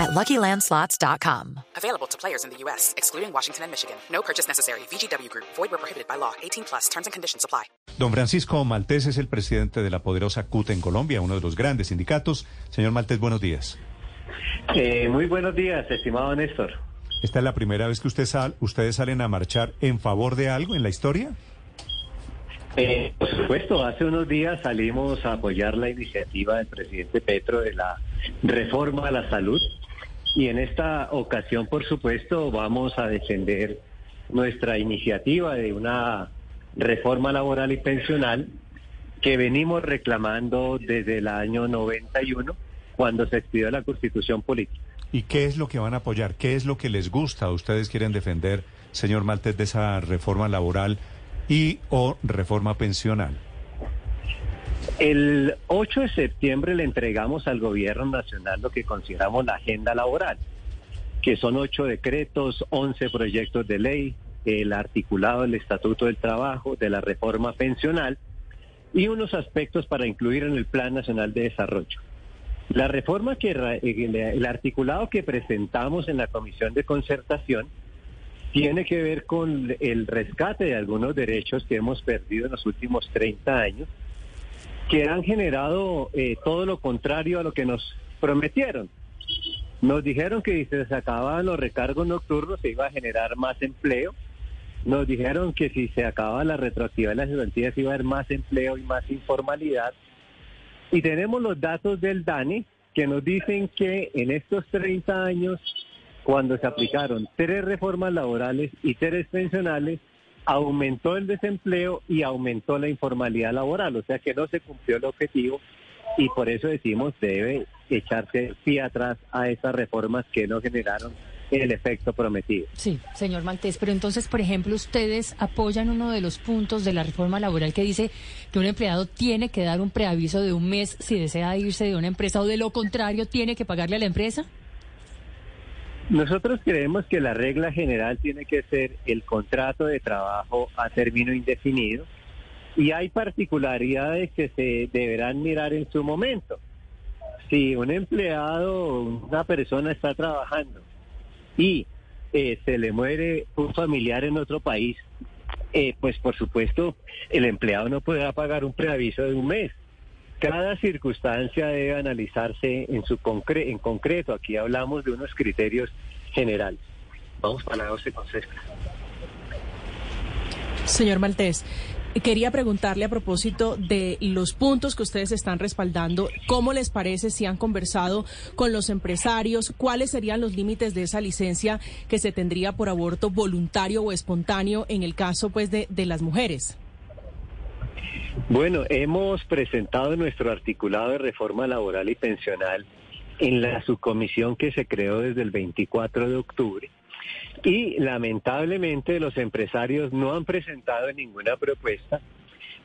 at LuckyLandSlots.com. Available to players in the U.S., excluding Washington and Michigan. No purchase necessary. VGW Group. Void where prohibited by law. 18 plus. Terms and conditions apply. Don Francisco Maltés es el presidente de la poderosa CUT en Colombia, uno de los grandes sindicatos. Señor Maltés, buenos días. Eh, muy buenos días, estimado Néstor. ¿Esta es la primera vez que usted sal, ustedes salen a marchar en favor de algo en la historia? Eh, por supuesto, hace unos días salimos a apoyar la iniciativa del presidente Petro de la reforma a la salud y en esta ocasión, por supuesto, vamos a defender nuestra iniciativa de una reforma laboral y pensional que venimos reclamando desde el año 91, cuando se expidió la constitución política. ¿Y qué es lo que van a apoyar? ¿Qué es lo que les gusta? ¿Ustedes quieren defender, señor Maltés, de esa reforma laboral y o reforma pensional? El 8 de septiembre le entregamos al gobierno nacional lo que consideramos la agenda laboral, que son ocho decretos, 11 proyectos de ley, el articulado del Estatuto del Trabajo, de la reforma pensional y unos aspectos para incluir en el Plan Nacional de Desarrollo. La reforma que el articulado que presentamos en la Comisión de Concertación tiene que ver con el rescate de algunos derechos que hemos perdido en los últimos 30 años que han generado eh, todo lo contrario a lo que nos prometieron. Nos dijeron que si se acababan los recargos nocturnos se iba a generar más empleo. Nos dijeron que si se acababa la retroactividad de las estudiantías iba a haber más empleo y más informalidad. Y tenemos los datos del DANE que nos dicen que en estos 30 años, cuando se aplicaron tres reformas laborales y tres pensionales, aumentó el desempleo y aumentó la informalidad laboral, o sea que no se cumplió el objetivo y por eso decimos debe echarse pie atrás a esas reformas que no generaron el efecto prometido. Sí, señor Maltés, pero entonces, por ejemplo, ustedes apoyan uno de los puntos de la reforma laboral que dice que un empleado tiene que dar un preaviso de un mes si desea irse de una empresa o de lo contrario tiene que pagarle a la empresa. Nosotros creemos que la regla general tiene que ser el contrato de trabajo a término indefinido y hay particularidades que se deberán mirar en su momento. Si un empleado, una persona está trabajando y eh, se le muere un familiar en otro país, eh, pues por supuesto el empleado no podrá pagar un preaviso de un mes. Cada circunstancia debe analizarse en su concre en concreto. Aquí hablamos de unos criterios generales. Vamos para la 12 con Señor Maltés, Quería preguntarle a propósito de los puntos que ustedes están respaldando, ¿cómo les parece si han conversado con los empresarios? ¿Cuáles serían los límites de esa licencia que se tendría por aborto voluntario o espontáneo en el caso pues de, de las mujeres? Bueno, hemos presentado nuestro articulado de reforma laboral y pensional en la subcomisión que se creó desde el 24 de octubre. Y lamentablemente los empresarios no han presentado ninguna propuesta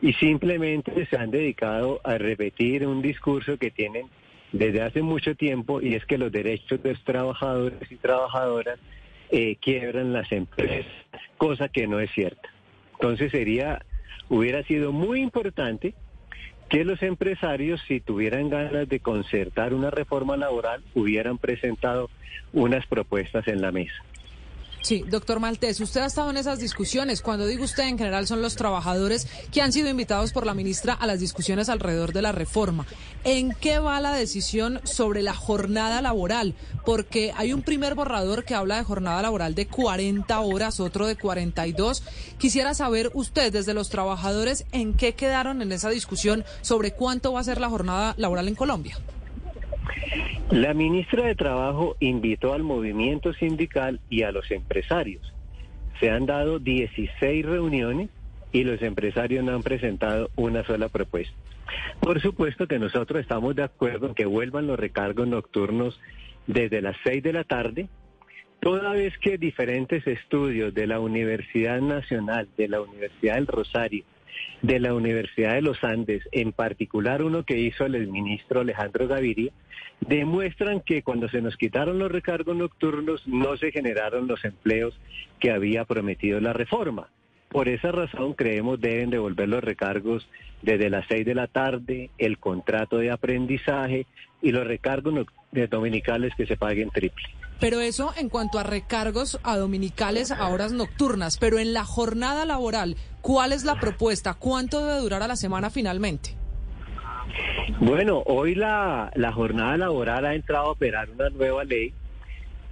y simplemente se han dedicado a repetir un discurso que tienen desde hace mucho tiempo y es que los derechos de los trabajadores y trabajadoras eh, quiebran las empresas, cosa que no es cierta. Entonces sería hubiera sido muy importante que los empresarios, si tuvieran ganas de concertar una reforma laboral, hubieran presentado unas propuestas en la mesa. Sí, doctor Maltés, usted ha estado en esas discusiones. Cuando digo usted, en general son los trabajadores que han sido invitados por la ministra a las discusiones alrededor de la reforma. ¿En qué va la decisión sobre la jornada laboral? Porque hay un primer borrador que habla de jornada laboral de 40 horas, otro de 42. Quisiera saber usted, desde los trabajadores, en qué quedaron en esa discusión sobre cuánto va a ser la jornada laboral en Colombia. La ministra de Trabajo invitó al movimiento sindical y a los empresarios. Se han dado 16 reuniones y los empresarios no han presentado una sola propuesta. Por supuesto que nosotros estamos de acuerdo en que vuelvan los recargos nocturnos desde las 6 de la tarde, toda vez que diferentes estudios de la Universidad Nacional, de la Universidad del Rosario de la Universidad de los Andes, en particular uno que hizo el ministro Alejandro Gaviria, demuestran que cuando se nos quitaron los recargos nocturnos no se generaron los empleos que había prometido la reforma. Por esa razón creemos deben devolver los recargos desde las seis de la tarde, el contrato de aprendizaje y los recargos dominicales que se paguen triple. Pero eso en cuanto a recargos a dominicales a horas nocturnas, pero en la jornada laboral, ¿cuál es la propuesta? ¿Cuánto debe durar a la semana finalmente? Bueno, hoy la, la jornada laboral ha entrado a operar una nueva ley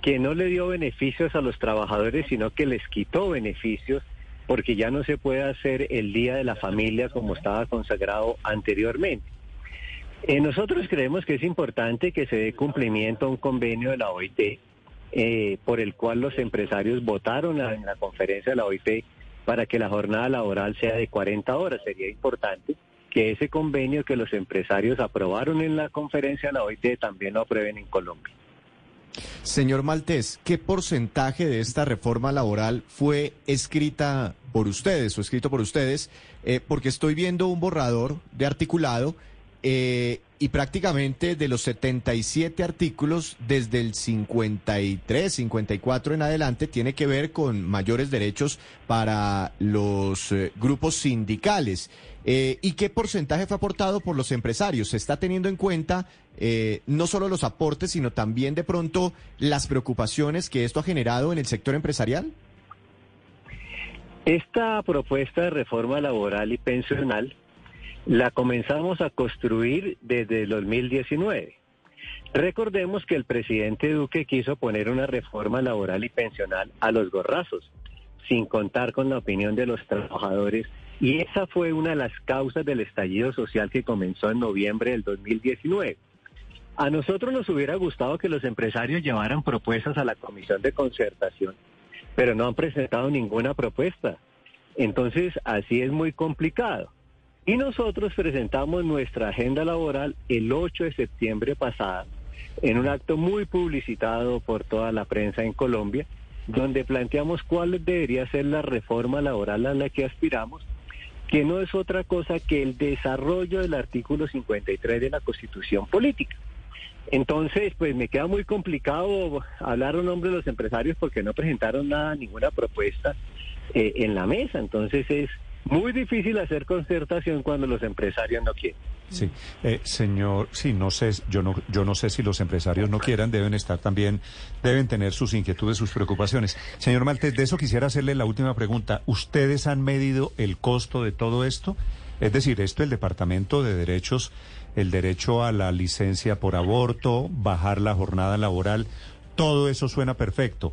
que no le dio beneficios a los trabajadores, sino que les quitó beneficios porque ya no se puede hacer el Día de la Familia como estaba consagrado anteriormente. Eh, nosotros creemos que es importante que se dé cumplimiento a un convenio de la OIT eh, por el cual los empresarios votaron en la conferencia de la OIT para que la jornada laboral sea de 40 horas. Sería importante que ese convenio que los empresarios aprobaron en la conferencia de la OIT también lo aprueben en Colombia. Señor Maltés, ¿qué porcentaje de esta reforma laboral fue escrita por ustedes o escrito por ustedes? Eh, porque estoy viendo un borrador de articulado eh, y prácticamente de los 77 artículos, desde el 53, 54 en adelante, tiene que ver con mayores derechos para los eh, grupos sindicales. Eh, ¿Y qué porcentaje fue aportado por los empresarios? ¿Se está teniendo en cuenta eh, no solo los aportes, sino también de pronto las preocupaciones que esto ha generado en el sector empresarial? Esta propuesta de reforma laboral y pensional la comenzamos a construir desde el 2019. Recordemos que el presidente Duque quiso poner una reforma laboral y pensional a los gorrazos, sin contar con la opinión de los trabajadores, y esa fue una de las causas del estallido social que comenzó en noviembre del 2019. A nosotros nos hubiera gustado que los empresarios llevaran propuestas a la comisión de concertación, pero no han presentado ninguna propuesta. Entonces, así es muy complicado. Y nosotros presentamos nuestra agenda laboral el 8 de septiembre pasado en un acto muy publicitado por toda la prensa en Colombia, donde planteamos cuál debería ser la reforma laboral a la que aspiramos, que no es otra cosa que el desarrollo del artículo 53 de la Constitución Política. Entonces, pues me queda muy complicado hablar en nombre de los empresarios porque no presentaron nada, ninguna propuesta eh, en la mesa. Entonces es muy difícil hacer concertación cuando los empresarios no quieren. Sí, eh, señor, sí, no sé, yo no, yo no sé si los empresarios no quieran, deben estar también, deben tener sus inquietudes, sus preocupaciones. Señor Maltés, de eso quisiera hacerle la última pregunta. ¿Ustedes han medido el costo de todo esto? Es decir, esto el Departamento de Derechos, el derecho a la licencia por aborto, bajar la jornada laboral, todo eso suena perfecto.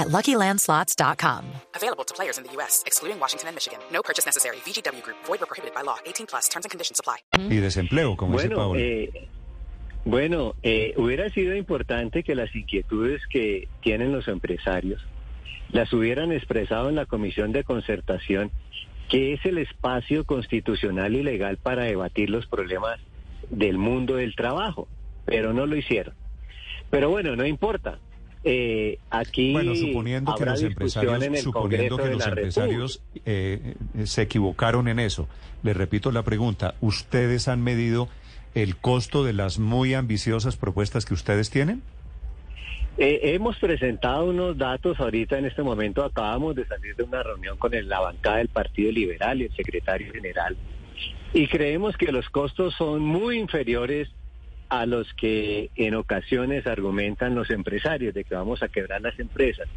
at LuckyLandSlots.com. Available to players in the U.S., excluding Washington and Michigan. No purchase necessary. VGW Group, void were prohibited by law. 18 plus terms and conditions apply. Y desempleo, como dice Bueno, Paola. eh, bueno eh, hubiera sido importante que las inquietudes que tienen los empresarios las hubieran expresado en la Comisión de Concertación, que es el espacio constitucional y legal para debatir los problemas del mundo del trabajo, pero no lo hicieron. Pero bueno, no importa. Eh, aquí Bueno, suponiendo que los empresarios, suponiendo que los empresarios eh, eh, se equivocaron en eso, le repito la pregunta, ¿ustedes han medido el costo de las muy ambiciosas propuestas que ustedes tienen? Eh, hemos presentado unos datos ahorita en este momento. Acabamos de salir de una reunión con el- la bancada del Partido Liberal y el secretario general. Y creemos que los costos son muy inferiores a los que en ocasiones argumentan los empresarios de que vamos a quebrar las empresas.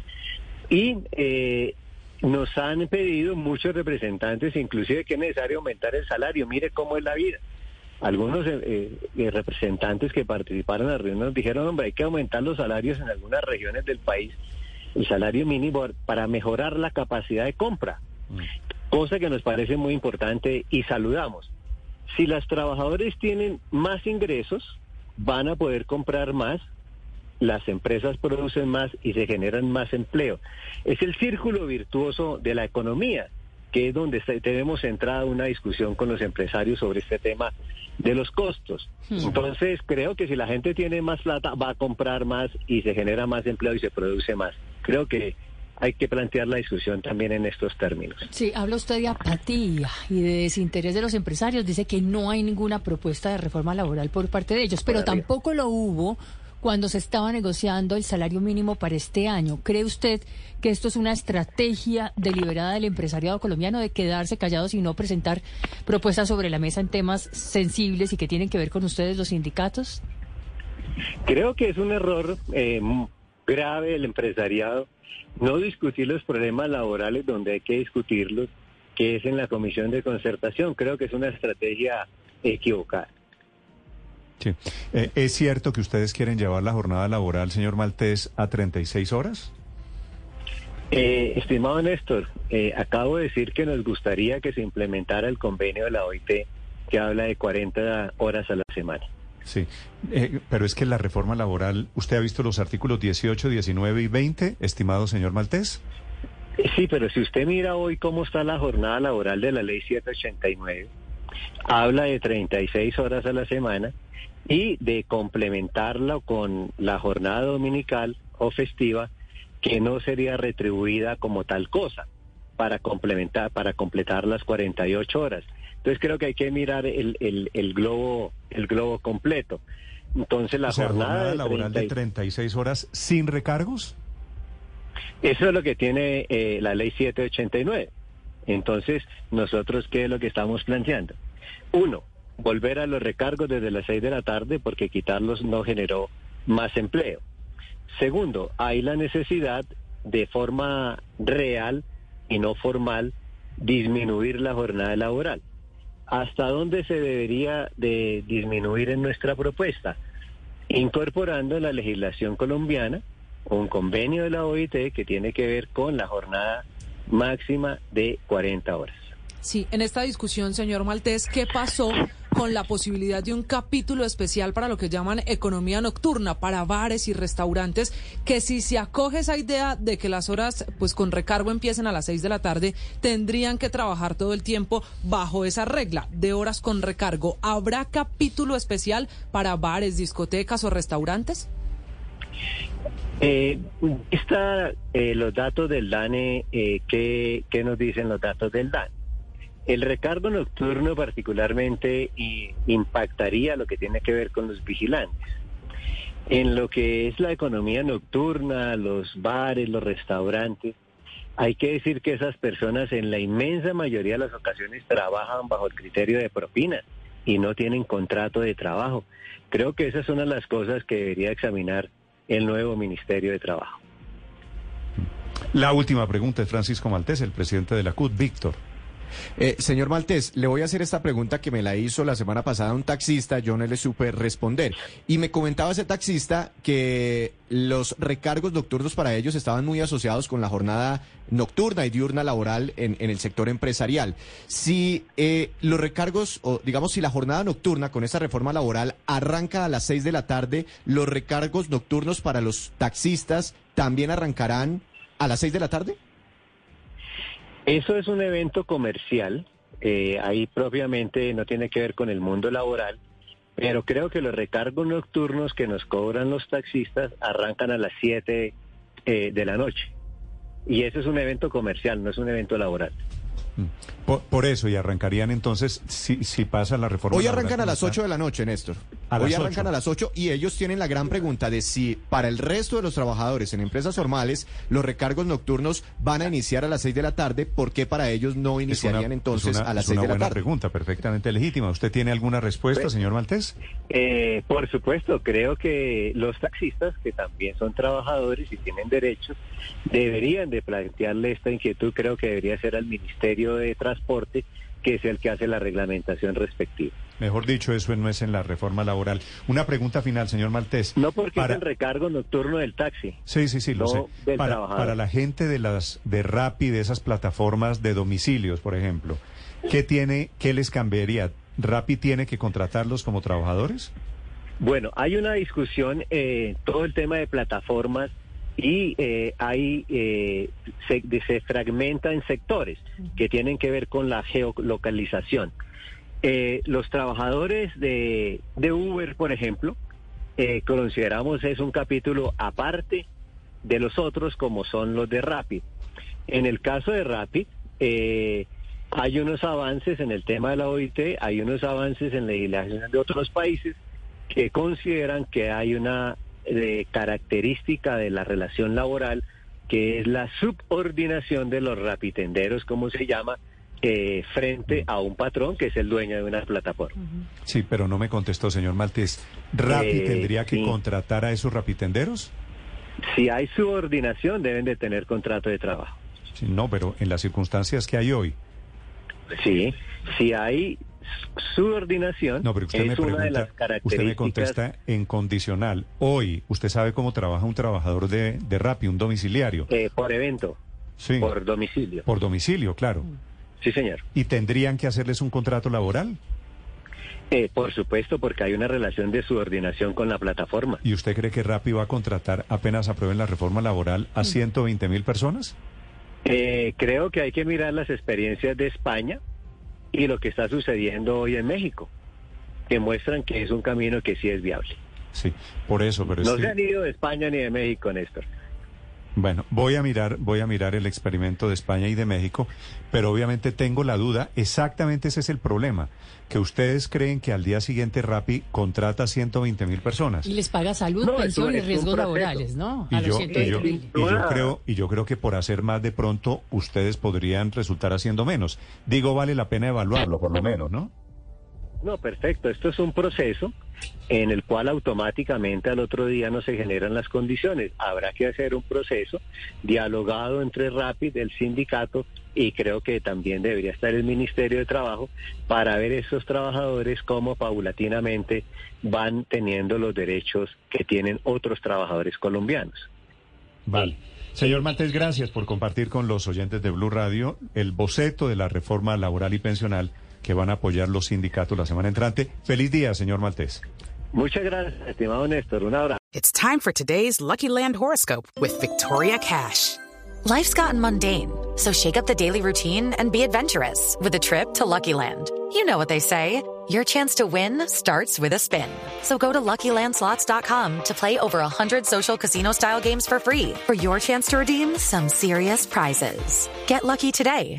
Y eh, nos han pedido muchos representantes, inclusive que es necesario aumentar el salario. Mire cómo es la vida. Algunos eh, eh, representantes que participaron en la reunión nos dijeron, hombre, hay que aumentar los salarios en algunas regiones del país, el salario mínimo para mejorar la capacidad de compra, cosa que nos parece muy importante y saludamos. Si las trabajadores tienen más ingresos, van a poder comprar más, las empresas producen más y se generan más empleo. Es el círculo virtuoso de la economía, que es donde tenemos centrada una discusión con los empresarios sobre este tema de los costos. Entonces, creo que si la gente tiene más plata, va a comprar más y se genera más empleo y se produce más. Creo que hay que plantear la discusión también en estos términos. Sí, habla usted de apatía y de desinterés de los empresarios. Dice que no hay ninguna propuesta de reforma laboral por parte de ellos, pero tampoco lo hubo cuando se estaba negociando el salario mínimo para este año. ¿Cree usted que esto es una estrategia deliberada del empresariado colombiano de quedarse callados y no presentar propuestas sobre la mesa en temas sensibles y que tienen que ver con ustedes los sindicatos? Creo que es un error eh, grave del empresariado no discutir los problemas laborales donde hay que discutirlos, que es en la comisión de concertación. Creo que es una estrategia equivocada. Sí. Eh, ¿Es cierto que ustedes quieren llevar la jornada laboral, señor Maltés, a 36 horas? Eh, estimado Néstor, eh, acabo de decir que nos gustaría que se implementara el convenio de la OIT que habla de 40 horas a la semana. Sí, eh, pero es que la reforma laboral, ¿usted ha visto los artículos 18, 19 y 20, estimado señor Maltés? Sí, pero si usted mira hoy cómo está la jornada laboral de la ley 789, habla de 36 horas a la semana y de complementarla con la jornada dominical o festiva que no sería retribuida como tal cosa para complementar, para completar las 48 horas. Entonces creo que hay que mirar el, el, globo, el globo completo. Entonces la jornada, laboral de 36 horas sin recargos. Eso es lo que tiene eh, la ley 789. Entonces, nosotros, ¿qué es lo que estamos planteando? Uno, volver a los recargos desde las 6 de la tarde porque quitarlos no generó más empleo. Segundo, hay la necesidad de forma real y no formal disminuir la jornada laboral. ¿Hasta dónde se debería de disminuir en nuestra propuesta? Incorporando la legislación colombiana un convenio de la OIT que tiene que ver con la jornada máxima de 40 horas. Sí, en esta discusión, señor Maltés, ¿qué pasó con la posibilidad de un capítulo especial para lo que llaman economía nocturna, para bares y restaurantes, que si se acoge esa idea de que las horas pues con recargo empiecen a las seis de la tarde, tendrían que trabajar todo el tiempo bajo esa regla de horas con recargo? ¿Habrá capítulo especial para bares, discotecas o restaurantes? Eh, está eh, los datos del DANE, eh, ¿qué, ¿qué nos dicen los datos del DANE? El recargo nocturno particularmente impactaría lo que tiene que ver con los vigilantes. En lo que es la economía nocturna, los bares, los restaurantes, hay que decir que esas personas en la inmensa mayoría de las ocasiones trabajan bajo el criterio de propina y no tienen contrato de trabajo. Creo que esas son las cosas que debería examinar el nuevo Ministerio de Trabajo. La última pregunta es Francisco Maltés, el presidente de la CUT, Víctor. Eh, señor Maltés, le voy a hacer esta pregunta que me la hizo la semana pasada un taxista, yo no le supe responder. Y me comentaba ese taxista que los recargos nocturnos para ellos estaban muy asociados con la jornada nocturna y diurna laboral en, el sector empresarial. Si eh, los recargos, o digamos, si la jornada nocturna con esta reforma laboral arranca a las seis de la tarde, los recargos nocturnos para los taxistas también arrancarán a las seis de la tarde? Eso es un evento comercial, eh, ahí propiamente no tiene que ver con el mundo laboral, pero creo que los recargos nocturnos que nos cobran los taxistas arrancan a las 7 eh, de la noche. Y eso es un evento comercial, no es un evento laboral. Por, eso, y arrancarían entonces, si, si pasa la reforma. Hoy arrancan a las 8 de la noche, Néstor. Hoy arrancan a las 8 y ellos tienen la gran pregunta de si para el resto de los trabajadores en empresas formales los recargos nocturnos van a iniciar a las 6 de la tarde, ¿por qué para ellos no iniciarían entonces a las 6 de la tarde? Es una buena pregunta, perfectamente legítima. ¿Usted tiene alguna respuesta, pues, señor Maltés? Eh, por supuesto, creo que los taxistas, que también son trabajadores y tienen derechos, deberían de plantearle esta inquietud, creo que debería ser al Ministerio de Transporte, que es el que hace la reglamentación respectiva. Mejor dicho, eso no es en la reforma laboral. Una pregunta final, señor Maltés. No porque es el recargo nocturno del taxi. Sí, sí, sí, lo sé. Para, para, la gente de las de Rappi, de esas plataformas de domicilios, por ejemplo, ¿qué tiene, qué les cambiaría? ¿Rappi tiene que contratarlos como trabajadores? Bueno, hay una discusión, eh, todo el tema de plataformas y eh, hay eh, se, fragmenta en sectores que tienen que ver con la geolocalización. Eh, los trabajadores de, de, Uber, por ejemplo, eh, consideramos es un capítulo aparte de los otros como son los de Rapid. En el caso de Rapid, eh, hay unos avances en el tema de la OIT, hay unos avances en legislación de otros países que consideran que hay una de característica de la relación laboral, que es la subordinación de los rapitenderos, como se llama, eh, frente a un patrón que es el dueño de una plataforma. Sí, pero no me contestó, señor Maltés. ¿Rapi eh, tendría que sí. contratar a esos rapitenderos? Si hay subordinación, deben de tener contrato de trabajo. Sí, no, pero en las circunstancias que hay hoy. Sí, si hay subordinación no, pero usted es me pregunta, una de las características... Usted me contesta en condicional. Hoy, ¿usted sabe cómo trabaja un trabajador de, de Rappi, un domiciliario? Eh, por evento. Sí. Por domicilio. Por domicilio, claro. Sí, señor. ¿Y tendrían que hacerles un contrato laboral? Eh, por supuesto, porque hay una relación de subordinación con la plataforma. ¿Y usted cree que Rappi va a contratar, apenas aprueben la reforma laboral, a 120 mil personas? Eh, creo que hay que mirar las experiencias de España y lo que está sucediendo hoy en México, que muestran que es un camino que sí es viable. Sí, por eso, pero no es que... se han ido de España ni de México, Néstor. Bueno, voy a mirar, voy a mirar el experimento de España y de México, pero obviamente tengo la duda, exactamente ese es el problema, que ustedes creen que al día siguiente Rappi contrata 120 mil personas. Y les paga salud, No, pensión es y riesgos laborales, ¿no? Y A los yo, y, yo, 120 y mil. yo creo, y yo creo que por hacer más de pronto ustedes podrían resultar haciendo menos. Digo, vale la pena evaluarlo, por lo menos, ¿no? No, perfecto. Esto es un proceso en el cual automáticamente al otro día no se generan las condiciones. Habrá que hacer un proceso dialogado entre Rapid, el sindicato y creo que también debería estar el Ministerio de Trabajo para ver esos trabajadores cómo paulatinamente van teniendo los derechos que tienen otros trabajadores colombianos. Vale. Señor Maltés, gracias por compartir con los oyentes de Blue Radio el boceto de la reforma laboral y pensional que van a apoyar los sindicatos la semana entrante. Feliz día, señor Maltés. Muchas gracias, estimado Néstor. Un abrazo. It's time for today's Lucky Land horoscope with Victoria Cash. Life's gotten mundane, so shake up the daily routine and be adventurous with a trip to Lucky Land. You know what they say. Your chance to win starts with a spin. So go to LuckyLandSlots.com to play over 100 social casino-style games for free for your chance to redeem some serious prizes. Get lucky today